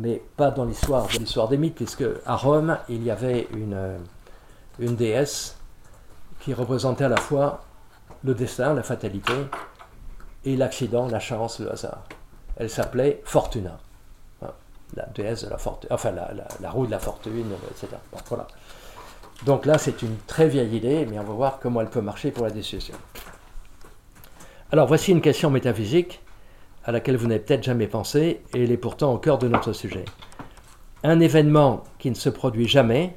Mais pas dans l'histoire, l'histoire des mythes, puisque à Rome, il y avait une, une déesse qui représentait à la fois le destin, la fatalité, et l'accident, la chance, le hasard. Elle s'appelait Fortuna, hein, la déesse de la fortune, enfin la, roue de la fortune, etc. voilà. Donc là, c'est une très vieille idée, mais on va voir comment elle peut marcher pour la décision. Alors voici une question métaphysique à laquelle vous n'avez peut-être jamais pensé, et elle est pourtant au cœur de notre sujet. Un événement qui ne se produit jamais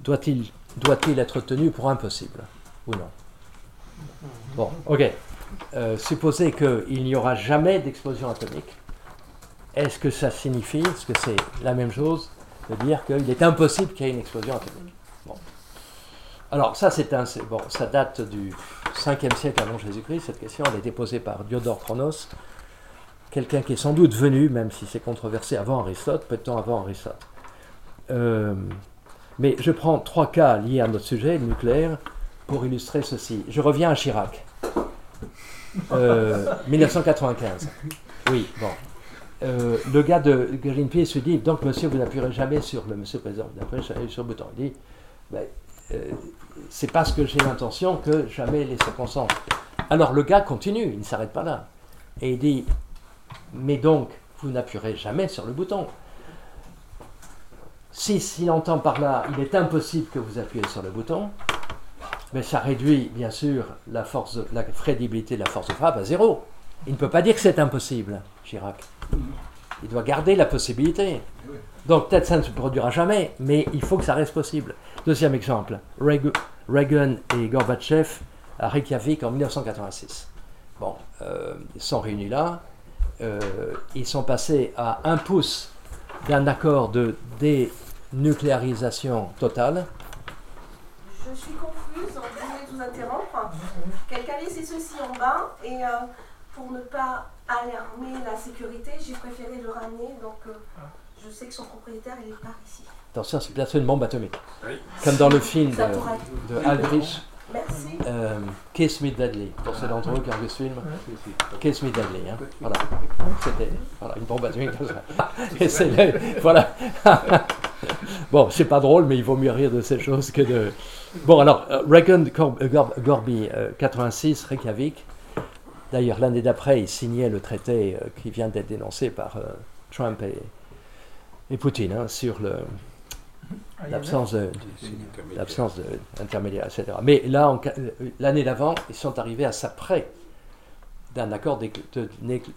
doit-il doit-il être tenu pour impossible ou non? Bon, ok. Euh, supposez qu'il n'y aura jamais d'explosion atomique. Est-ce que ça signifie, est-ce que c'est la même chose de dire qu'il est impossible qu'il y ait une explosion atomique? Bon. Alors ça, c'est un, bon, ça date du 5e siècle avant Jésus-Christ. Cette question, elle a été posée par Diodore Chronos, quelqu'un qui est sans doute venu, même si c'est controversé, avant Aristote, peu de temps avant Aristote. Euh, mais je prends trois cas liés à notre sujet, le nucléaire, pour illustrer ceci. Je reviens à Chirac. 1995. Euh, oui, bon. euh, le gars de Greenpeace lui dit Donc, monsieur, vous n'appuierez jamais sur le monsieur président, vous n'appuierez jamais sur le bouton. Il dit ben, euh, C'est parce que j'ai l'intention que jamais les circonstances. Alors, le gars continue, il ne s'arrête pas là. Et il dit Mais donc, vous n'appuierez jamais sur le bouton. Si, s'il entend par là, il est impossible que vous appuyez sur le bouton, mais ça réduit bien sûr la, force la crédibilité de la force de frappe à zéro. Il ne peut pas dire que c'est impossible, Chirac. Il doit garder la possibilité. Donc peut-être ça ne se produira jamais, mais il faut que ça reste possible. Deuxième exemple, Reagan Reagan et Gorbatchev à Reykjavik en 1986. Bon, euh, ils sont réunis là. Euh, ils sont passés à un pouce d'un accord de dénucléarisation totale. Je suis confuse, désolée de vous interrompre. Quelqu'un a laissé ceci en bas et euh, pour ne pas alarmer la sécurité, j'ai préféré le ramener. Donc euh, je sais que son propriétaire il est par ici. Attention, c'est peut-être une bombe atomique. Oui. Comme dans le film de, de Aldrich, Merci. euh, Kiss Me Deadly. Pour ceux d'entre vous qui ont vu ce film, Kiss Me Deadly. hein. Voilà. C'était voilà, une bombe atomique comme ça. Et c'est le- voilà. bon, c'est pas drôle, mais il vaut mieux rire de ces choses que de. Bon, alors, euh, Reagan Cor- euh, Gor- Gorby, euh, 86, Reykjavik. D'ailleurs, l'année d'après, il signait le traité euh, qui vient d'être dénoncé par euh, Trump et, et Poutine hein, sur le- l'absence de, l'absence d'intermédiaire, etc. Mais là, euh, l'année d'avant, ils sont arrivés à ça près d'un accord de,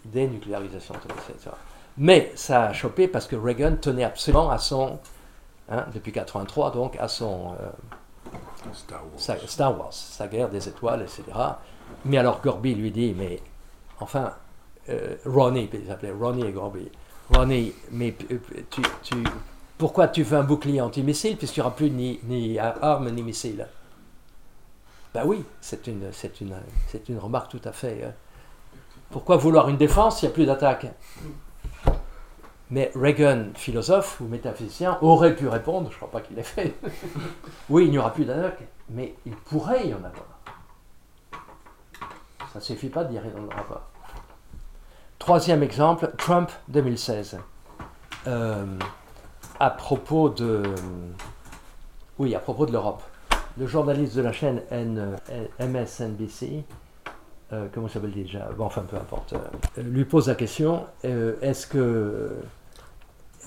dénucléarisation, etc. Mais ça a chopé parce que Reagan tenait absolument à son, hein, depuis 83 donc, à son euh, Star Wars. sa- Star Wars, sa guerre des étoiles, etc. Mais alors Gorby lui dit, mais enfin, euh, Ronnie, il s'appelait Ronnie et Gorby. Ronnie, mais euh, tu, tu- pourquoi tu veux un bouclier antimissile puisqu'il n'y aura plus ni, armes ni missiles Ben oui, c'est une, remarque tout à fait. euh, pourquoi vouloir une défense s'il n'y a plus d'attaque? Mais Reagan, philosophe ou métaphysicien, aurait pu répondre, je ne crois pas qu'il l'ait fait. oui, il n'y aura plus d'attaque, mais il pourrait y en avoir. Ça ne suffit pas de dire il n'y en aura pas. Troisième exemple, Trump 2016. Euh, à propos de. Oui, à propos de l'Europe. Le journaliste de la chaîne N- MSNBC, euh, comment s'appelle déjà? Bon, enfin, peu importe, euh, lui pose la question euh, est-ce que.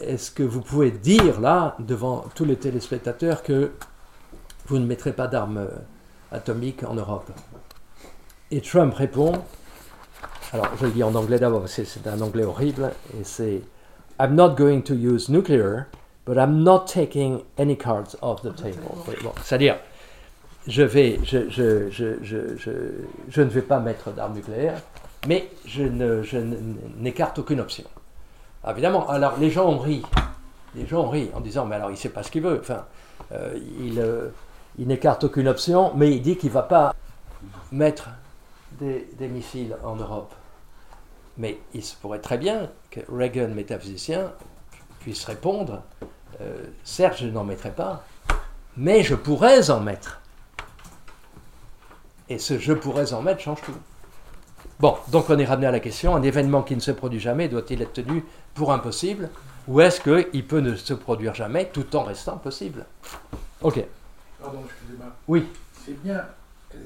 Est-ce que vous pouvez dire là, devant tous les téléspectateurs, que vous ne mettrez pas d'armes euh, atomiques en Europe? Et Trump répond, alors je le dis en anglais d'abord, c'est un anglais horrible, et c'est I'm not going to use nuclear, but I'm not taking any cards off the table. Oui, bon, C'est-à-dire, je, vais, je, je, je, je, je, je ne vais pas mettre d'armes nucléaires, mais je ne- je n'écarte aucune option. Ah, Évidemment, alors les gens ont ri. Les gens ont ri en disant, mais alors il ne sait pas ce qu'il veut. Enfin, euh, il, euh, il n'écarte aucune option, mais il dit qu'il ne va pas mettre des, des missiles en Europe. Mais il se pourrait très bien que Reagan, métaphysicien, puisse répondre, euh, certes, je n'en mettrai pas, mais je pourrais en mettre. Et ce je pourrais en mettre change tout. Bon, donc on est ramené à la question, un événement qui ne se produit jamais doit-il être tenu pour impossible ou est-ce qu'il peut ne se produire jamais tout en restant possible? Ok, Pardon, excusez-moi. oui, C'est bien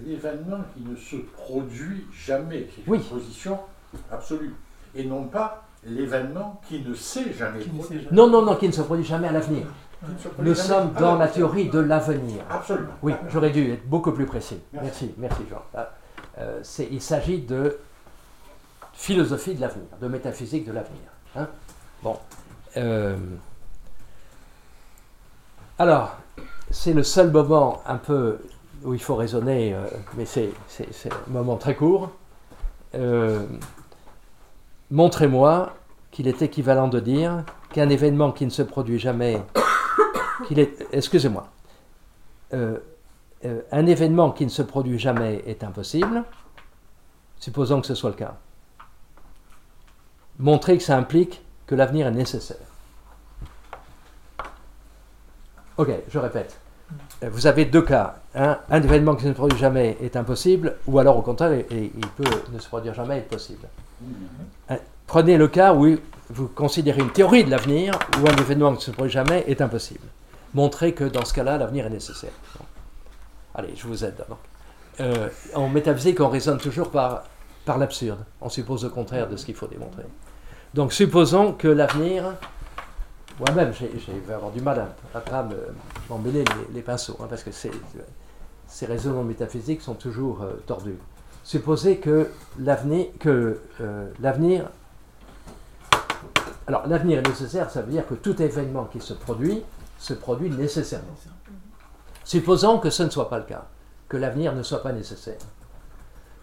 l'événement qui ne se produit jamais. C'est Oui. une position absolue. Et non pas l'événement qui ne s'est jamais produit. non, non, non, qui ne se produit jamais à l'avenir. Nous sommes dans la théorie de l'avenir. Absolument. Oui, j'aurais dû être beaucoup plus précis. Merci. Merci, Jean. Ah, euh, il s'agit de philosophie de l'avenir, de métaphysique de l'avenir. hein. Bon. euh, alors, c'est le seul moment un peu où il faut raisonner, euh, mais c'est un moment très court. Montrez-moi qu'il est équivalent de dire qu'un événement qui ne se produit jamais, qu'il est, excusez-moi, euh, euh, un événement qui ne se produit jamais est impossible, supposons que ce soit le cas. Montrer que ça implique que l'avenir est nécessaire. Ok, je répète. Vous avez deux cas. Un, un événement qui ne se produit jamais est impossible, ou alors au contraire, et il peut ne se produire jamais être possible. Un- Prenez le cas où vous considérez une théorie de l'avenir où un événement qui ne se produit jamais est impossible. Montrez que dans ce cas-là, l'avenir est nécessaire. Bon. Allez, je vous aide. Donc. Euh, en métaphysique, on raisonne toujours par, par l'absurde. On suppose le contraire de ce qu'il faut démontrer. Donc, supposons que l'avenir. Moi-même, j'ai avoir du mal à ne pas me- m'emmêler les, pinceaux, hein, parce que ces raisonnements métaphysiques sont toujours euh, tordus. L'avenir, que euh, l'avenir, alors l'avenir est nécessaire, ça veut dire que tout événement qui se produit se produit nécessairement. Supposons que ce ne soit pas le cas, que l'avenir ne soit pas nécessaire.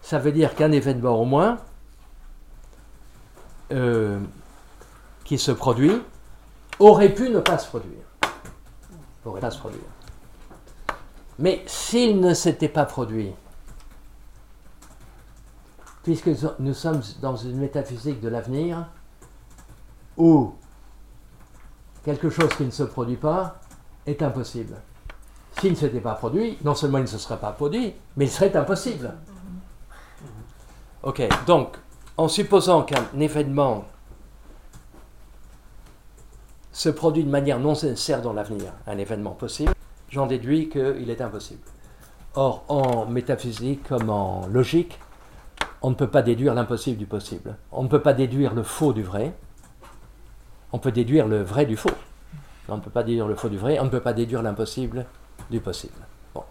Ça veut dire qu'un événement au moins euh, qui se produit aurait pu ne pas se produire. Aurait pas se produire. Mais s'il ne s'était pas produit, puisque nous sommes dans une métaphysique de l'avenir où quelque chose qui ne se produit pas est impossible. S'il ne s'était pas produit, non seulement il ne se serait pas produit, mais il serait impossible. Ok, donc en supposant qu'un événement se produit de manière non nécessaire dans l'avenir, un événement possible, j'en déduis qu'il est impossible. Or, en métaphysique comme en logique, on ne peut pas déduire l'impossible du possible. On ne peut pas déduire le faux du vrai. On peut déduire le vrai du faux. On ne peut pas déduire le faux du vrai. On ne peut pas déduire l'impossible du possible. Bon.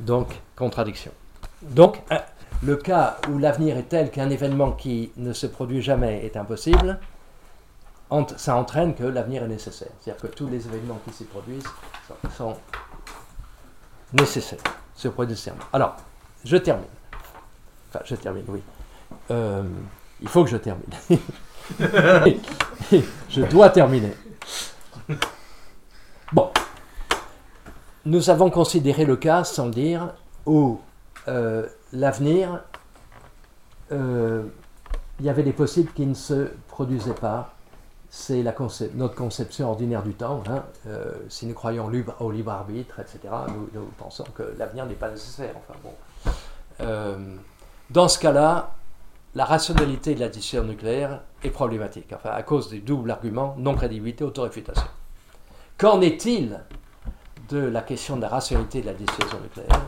Donc, contradiction. Donc, euh, le cas où l'avenir est tel qu'un événement qui ne se produit jamais est impossible, ça entraîne que l'avenir est nécessaire. C'est-à-dire que tous les événements qui s'y produisent sont, nécessaires, se produisent nécessairement. Alors, je termine. Enfin, je termine, oui. Euh, il faut que je termine. je dois terminer. Bon. Nous avons considéré le cas, sans le dire, où euh, l'avenir, euh, il y avait des possibles qui ne se produisaient pas. C'est concep- notre conception ordinaire du temps. hein. Euh, si nous croyons au libre arbitre, etc., nous, pensons que l'avenir n'est pas nécessaire. Enfin, bon. Euh, dans ce cas-là, la rationalité de la dissuasion nucléaire est problématique, enfin, à cause du double argument non-crédibilité, autoréfutation. Qu'en est-il de la question de la rationalité de la dissuasion nucléaire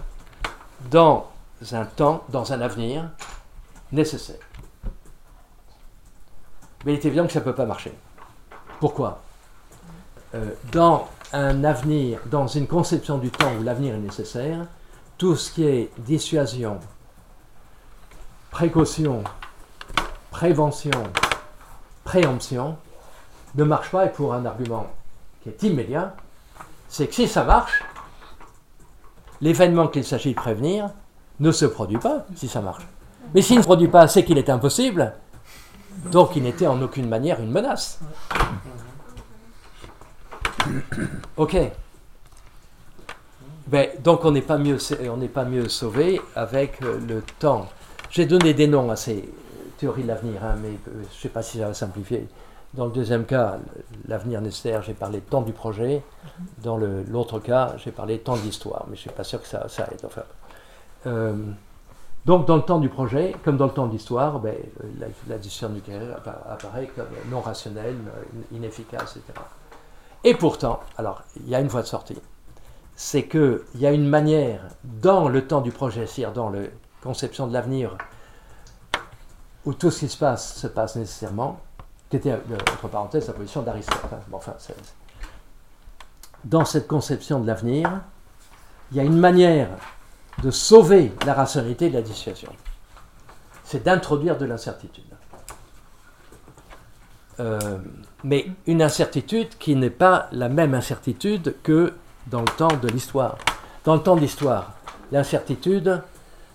dans un temps, dans un avenir nécessaire? Mais il est évident que ça ne peut pas marcher. Pourquoi Euh, Dans un avenir, dans une conception du temps où l'avenir est nécessaire, tout ce qui est dissuasion, précaution, prévention, préemption ne marche pas et pour un argument qui est immédiat, c'est que si ça marche, l'événement qu'il s'agit de prévenir ne se produit pas si ça marche. Mais s'il ne se produit pas, c'est qu'il est impossible, donc il n'était en aucune manière une menace. Ok. Ben, donc on n'est pas mieux, on n'est pas mieux sauvé avec euh, le temps. J'ai donné des noms à ces théories de l'avenir, hein, mais euh, je ne sais pas si ça va simplifier. Dans le deuxième cas, l'avenir nécessaire, j'ai parlé de temps du projet. Dans l'autre cas, j'ai parlé de temps de l'histoire, mais je ne suis pas sûr que ça, ça aide. Enfin, euh, donc, dans le temps du projet, comme dans le temps de l'histoire, ben, euh, la, la discussion nucléaire appa- apparaît comme non rationnelle, inefficace, etc. Et pourtant, alors, il y a une voie de sortie. C'est qu'il y a une manière, dans le temps du projet, c'est-à-dire dans la conception de l'avenir, où tout ce qui se passe se passe nécessairement, qui était, euh, entre parenthèses, la position d'Aristote. hein. Dans cette conception de l'avenir, il y a une manière de sauver la rationalité de la dissuasion. C'est d'introduire de l'incertitude. Euh, mais une incertitude qui n'est pas la même incertitude que dans le temps de l'histoire. Dans le temps de l'histoire, l'incertitude,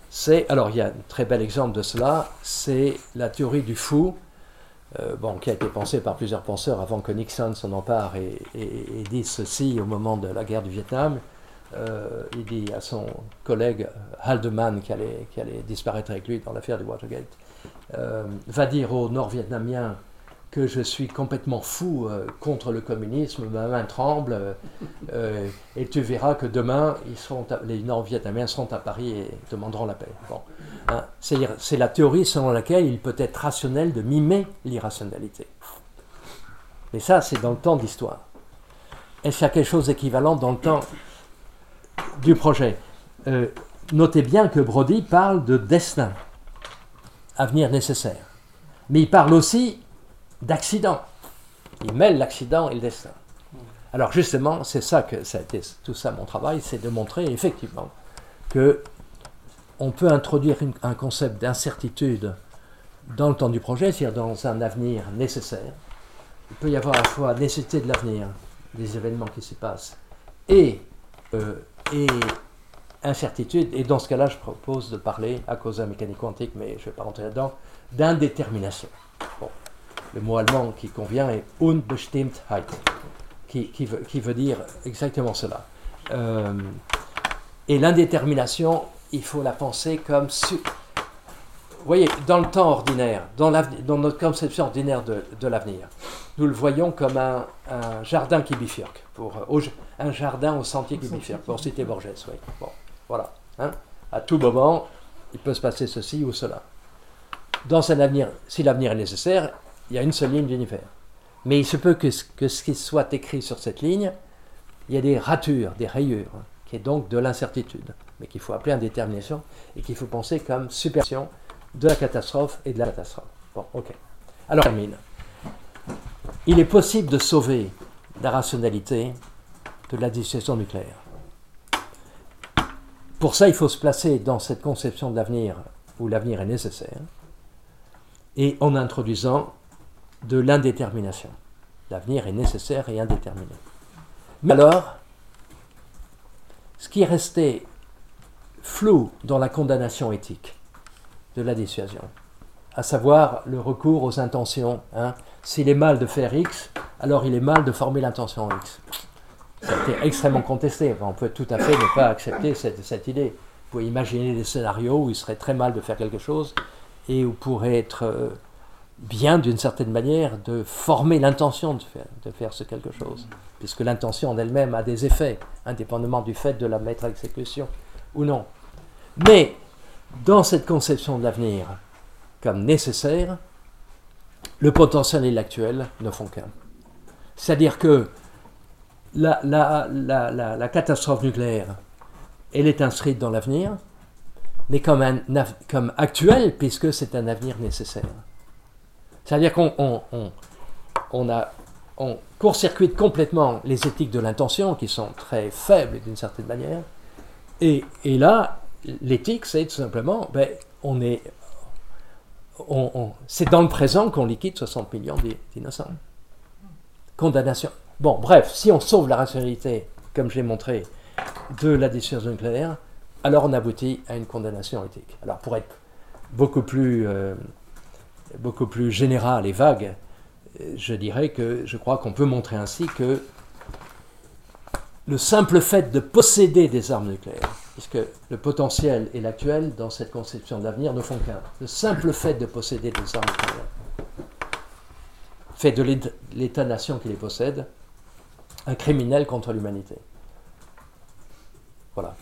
c'est, alors il y a un très bel exemple de cela, c'est la théorie du fou, euh, bon, qui a été pensée par plusieurs penseurs avant que Nixon s'en empare et, et- et dise ceci au moment de la guerre du Vietnam. Euh, il dit à son collègue Haldeman, qui allait, disparaître avec lui dans l'affaire du Watergate, euh, va dire aux Nord-Vietnamiens que je suis complètement fou euh, contre le communisme, ma main tremble, et tu verras que demain, les Nord-Vietnamiens seront à Paris et demanderont la paix. Bon. Hein, c'est la théorie selon laquelle il peut être rationnel de mimer l'irrationalité. Mais ça, c'est dans le temps de l'histoire. Est-ce qu'il y a quelque chose d'équivalent dans le temps? Du projet Euh, Notez bien que Brody parle de destin, avenir nécessaire. Mais il parle aussi d'accident. Il mêle l'accident et le destin. Alors justement, c'est ça que ça a été tout ça mon travail, c'est de montrer effectivement que on peut introduire un concept d'incertitude dans le temps du projet, c'est-à-dire dans un avenir nécessaire. Il peut y avoir à la fois nécessité de l'avenir, des événements qui s'y passent, et, euh, et incertitude. Et dans ce cas-là, je propose de parler, à cause de la mécanique quantique, mais je ne vais pas rentrer là-dedans, d'indétermination. Bon. Le mot allemand qui convient est Unbestimmtheit, qui, qui veut, qui veut dire exactement cela. Euh, et l'indétermination, il faut la penser comme... Vous voyez, dans le temps ordinaire, dans, notre conception ordinaire de, l'avenir, nous le voyons comme un, jardin qui bifurque, pour, euh, un jardin au sentier qui bifurque, pour citer Borges. Oui. Bon, voilà. hein. À tout moment, il peut se passer ceci ou cela. Dans un avenir, si l'avenir est nécessaire, il y a une seule ligne d'univers. Mais il se peut que, ce- qui soit écrit sur cette ligne, il y a des ratures, des rayures, hein, qui est donc de l'incertitude, mais qu'il faut appeler indétermination et qu'il faut penser comme supersion de la catastrophe et de la catastrophe. Bon, ok. Alors, termine. Il est possible de sauver la rationalité de la dissuasion nucléaire. Pour ça, il faut se placer dans cette conception de l'avenir où l'avenir est nécessaire et en introduisant de l'indétermination. L'avenir est nécessaire et indéterminé. Mais alors, ce qui est resté flou dans la condamnation éthique de la dissuasion, à savoir le recours aux intentions. hein. S'il est mal de faire X, alors il est mal de former l'intention X. Ça a été extrêmement contesté. On peut tout à fait ne pas accepter cette, cette idée. Vous pouvez imaginer des scénarios où il serait très mal de faire quelque chose et où pourrait être euh, bien, d'une certaine manière, de former l'intention de faire, de faire ce quelque chose. Puisque l'intention en elle-même a des effets, indépendamment du fait de la mettre à exécution ou non. Mais dans cette conception de l'avenir comme nécessaire, le potentiel et l'actuel ne font qu'un. C'est-à-dire que la, catastrophe nucléaire, elle est inscrite dans l'avenir, mais comme, un, actuel, puisque c'est un avenir nécessaire. C'est-à-dire qu'on court-circuite complètement les éthiques de l'intention, qui sont très faibles d'une certaine manière, et là, l'éthique, c'est tout simplement, ben, on est, c'est dans le présent qu'on liquide 60 millions d'in- d'innocents. Condamnation. Bon, bref, si on sauve la rationalité, comme j'ai montré, de la dissuasion nucléaire, alors on aboutit à une condamnation éthique. Alors pour être beaucoup plus, euh, beaucoup plus général et vague, euh, je dirais que je crois qu'on peut montrer ainsi que le simple fait de posséder des armes nucléaires, puisque le potentiel et l'actuel dans cette conception de l'avenir ne font qu'un, le simple fait de posséder des armes fait de l'État- l'État-nation qui les possède un criminel contre l'humanité. Voilà.